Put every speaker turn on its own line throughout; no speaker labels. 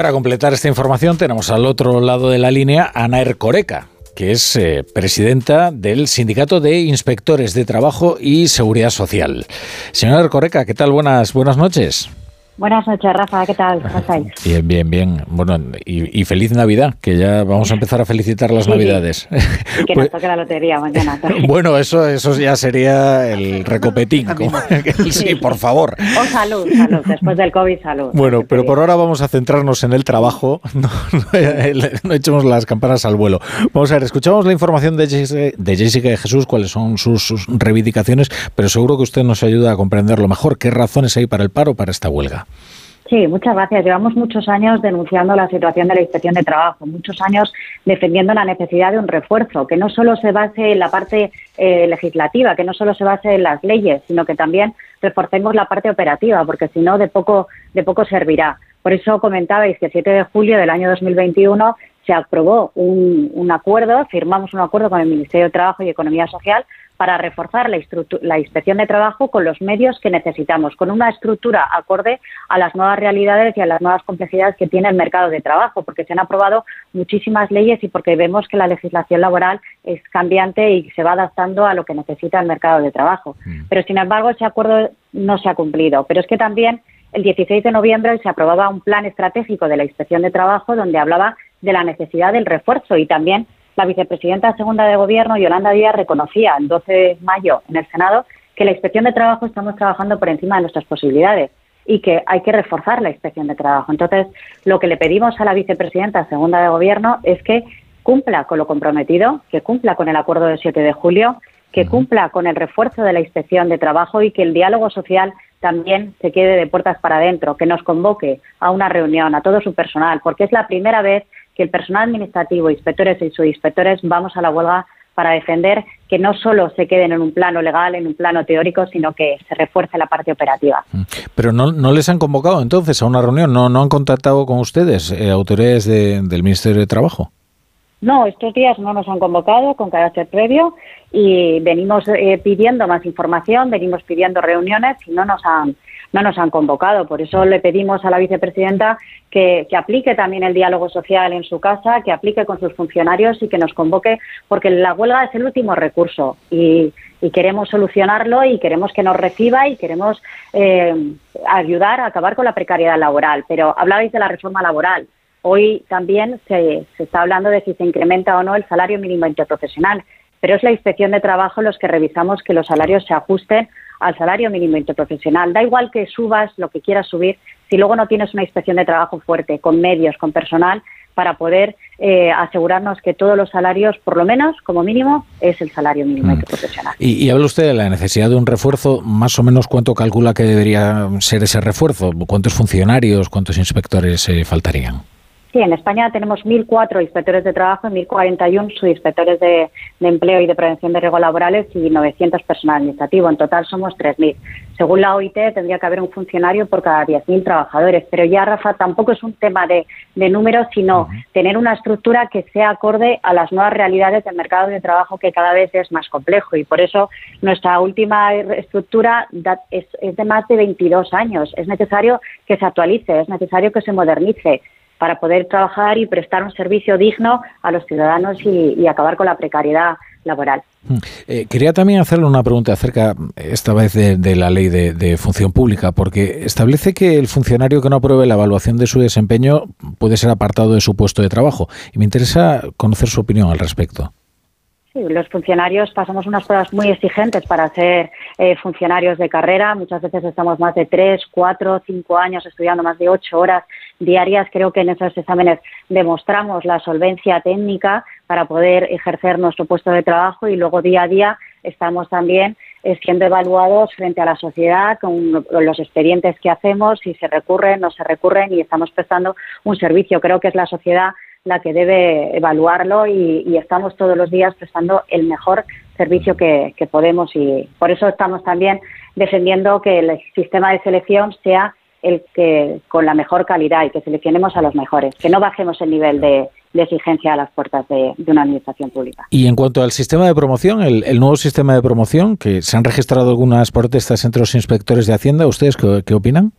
Para completar esta información tenemos al otro lado de la línea a Ana Ercoreca, que es eh, presidenta del Sindicato de Inspectores de Trabajo y Seguridad Social. Señora Ercoreca, ¿qué tal? Buenas, buenas noches.
Buenas noches, Rafa, ¿qué tal? ¿Cómo estáis?
Bien, bien, bien. Bueno, y, feliz Navidad, que ya vamos a empezar a felicitar las Navidades.
Y que nos toque la lotería mañana.
Bueno, eso, eso ya sería el recopetín. sí, por favor.
O salud, salud, después del COVID, salud.
Bueno, pero por ahora vamos a centrarnos en el trabajo, no, echemos las campanas al vuelo. Vamos a ver, escuchamos la información de Jessica, de Jessica de Jesús, cuáles son sus, sus reivindicaciones, pero seguro que usted nos ayuda a comprenderlo mejor. ¿Qué razones hay para el paro, para esta huelga?
Sí, muchas gracias. Llevamos muchos años denunciando la situación de la inspección de trabajo, muchos años defendiendo la necesidad de un refuerzo, que no solo se base en la parte eh, legislativa, que no solo se base en las leyes, sino que también reforcemos la parte operativa, porque si no, de poco, de poco servirá. Por eso comentabais que el 7 de julio del año 2021 se aprobó un, un acuerdo, firmamos un acuerdo con el Ministerio de Trabajo y Economía Social para reforzar la, inspección de trabajo con los medios que necesitamos, con una estructura acorde a las nuevas realidades y a las nuevas complejidades que tiene el mercado de trabajo, porque se han aprobado muchísimas leyes y porque vemos que la legislación laboral es cambiante y se va adaptando a lo que necesita el mercado de trabajo. Mm. Pero, sin embargo, ese acuerdo no se ha cumplido. Pero es que también el 16 de noviembre se aprobaba un plan estratégico de la inspección de trabajo donde hablaba de la necesidad del refuerzo y también la vicepresidenta segunda de Gobierno, Yolanda Díaz, reconocía el 12 de mayo en el Senado que la inspección de trabajo estamos trabajando por encima de nuestras posibilidades y que hay que reforzar la inspección de trabajo. Entonces, lo que le pedimos a la vicepresidenta segunda de Gobierno es que cumpla con lo comprometido, que cumpla con el acuerdo del 7 de julio, que cumpla con el refuerzo de la inspección de trabajo y que el diálogo social también se quede de puertas para adentro, que nos convoque a una reunión a todo su personal, porque es la primera vez que el personal administrativo, inspectores y subinspectores vamos a la huelga para defender que no solo se queden en un plano legal, en un plano teórico, sino que se refuerce la parte operativa. Mm.
Pero no, no les han convocado entonces a una reunión, no, no han contactado con ustedes, eh, autoridades del Ministerio de Trabajo.
No, estos días no nos han convocado con carácter previo y venimos eh, pidiendo más información, venimos pidiendo reuniones y no nos han no nos han convocado. Por eso le pedimos a la vicepresidenta que, aplique también el diálogo social en su casa, que aplique con sus funcionarios y que nos convoque, porque la huelga es el último recurso y, queremos solucionarlo y queremos que nos reciba y queremos eh, ayudar a acabar con la precariedad laboral. Pero hablabais de la reforma laboral. Hoy también se, se está hablando de si se incrementa o no el salario mínimo interprofesional, pero es la inspección de trabajo los que revisamos que los salarios se ajusten al salario mínimo interprofesional. Da igual que subas lo que quieras subir, si luego no tienes una inspección de trabajo fuerte, con medios, con personal, para poder eh, asegurarnos que todos los salarios, por lo menos, como mínimo, es el salario mínimo mm. interprofesional.
Y, y habla usted de la necesidad de un refuerzo, más o menos cuánto calcula que debería ser ese refuerzo, cuántos funcionarios, cuántos inspectores eh, faltarían.
Sí, en España tenemos 1.004 inspectores de trabajo y 1.041 subinspectores de, de, empleo y de prevención de riesgos laborales y 900 personal administrativo. En total somos 3.000. Según la OIT, tendría que haber un funcionario por cada 10.000 trabajadores. Pero ya, Rafa, tampoco es un tema de, números, sino tener una estructura que sea acorde a las nuevas realidades del mercado de trabajo que cada vez es más complejo. Y por eso nuestra última estructura es, es de más de 22 años. Es necesario que se actualice, es necesario que se modernice para poder trabajar y prestar un servicio digno a los ciudadanos y, acabar con la precariedad laboral.
Mm. Eh, quería también hacerle una pregunta acerca, esta vez, de, la ley de, función pública, porque establece que el funcionario que no apruebe la evaluación de su desempeño puede ser apartado de su puesto de trabajo. Y me interesa conocer su opinión al respecto.
Sí, los funcionarios pasamos unas pruebas muy exigentes para ser eh, funcionarios de carrera. Muchas veces estamos más de tres, cuatro, cinco años estudiando más de ocho horas diarias. Creo que en esos exámenes demostramos la solvencia técnica para poder ejercer nuestro puesto de trabajo y luego día a día estamos también eh, siendo evaluados frente a la sociedad con los expedientes que hacemos, si se recurren, no se recurren y estamos prestando un servicio. Creo que es la sociedad la que debe evaluarlo y, estamos todos los días prestando el mejor servicio que, podemos y por eso estamos también defendiendo que el sistema de selección sea el que con la mejor calidad y que seleccionemos a los mejores, que no bajemos el nivel de, exigencia a las puertas de, una administración pública.
Y en cuanto al sistema de promoción, el, nuevo sistema de promoción, que se han registrado algunas protestas entre los inspectores de Hacienda, ¿ustedes qué opinan?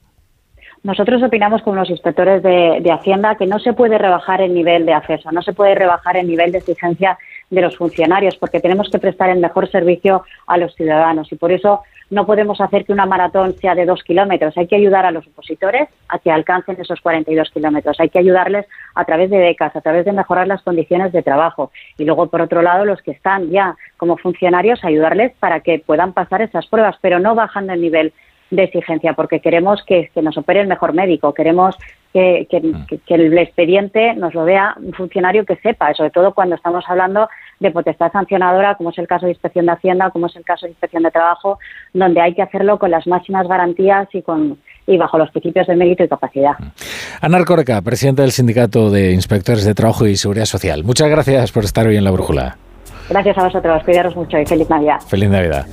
Nosotros opinamos con los inspectores de, Hacienda que no se puede rebajar el nivel de acceso, no se puede rebajar el nivel de exigencia de los funcionarios, porque tenemos que prestar el mejor servicio a los ciudadanos y por eso no podemos hacer que una maratón sea de dos kilómetros. Hay que ayudar a los opositores a que alcancen esos 42 kilómetros. Hay que ayudarles a través de becas, a través de mejorar las condiciones de trabajo. Y luego, por otro lado, los que están ya como funcionarios, ayudarles para que puedan pasar esas pruebas, pero no bajando el nivel de exigencia, porque queremos que, nos opere el mejor médico, queremos que, el expediente nos lo vea un funcionario que sepa, sobre todo cuando estamos hablando de potestad sancionadora, como es el caso de inspección de Hacienda, como es el caso de inspección de trabajo, donde hay que hacerlo con las máximas garantías y con y bajo los principios de mérito y capacidad.
Ana Corca, presidenta del Sindicato de Inspectores de Trabajo y Seguridad Social. Muchas gracias por estar hoy en la brújula.
Gracias a vosotros, cuidaros mucho y feliz Navidad.
Feliz Navidad.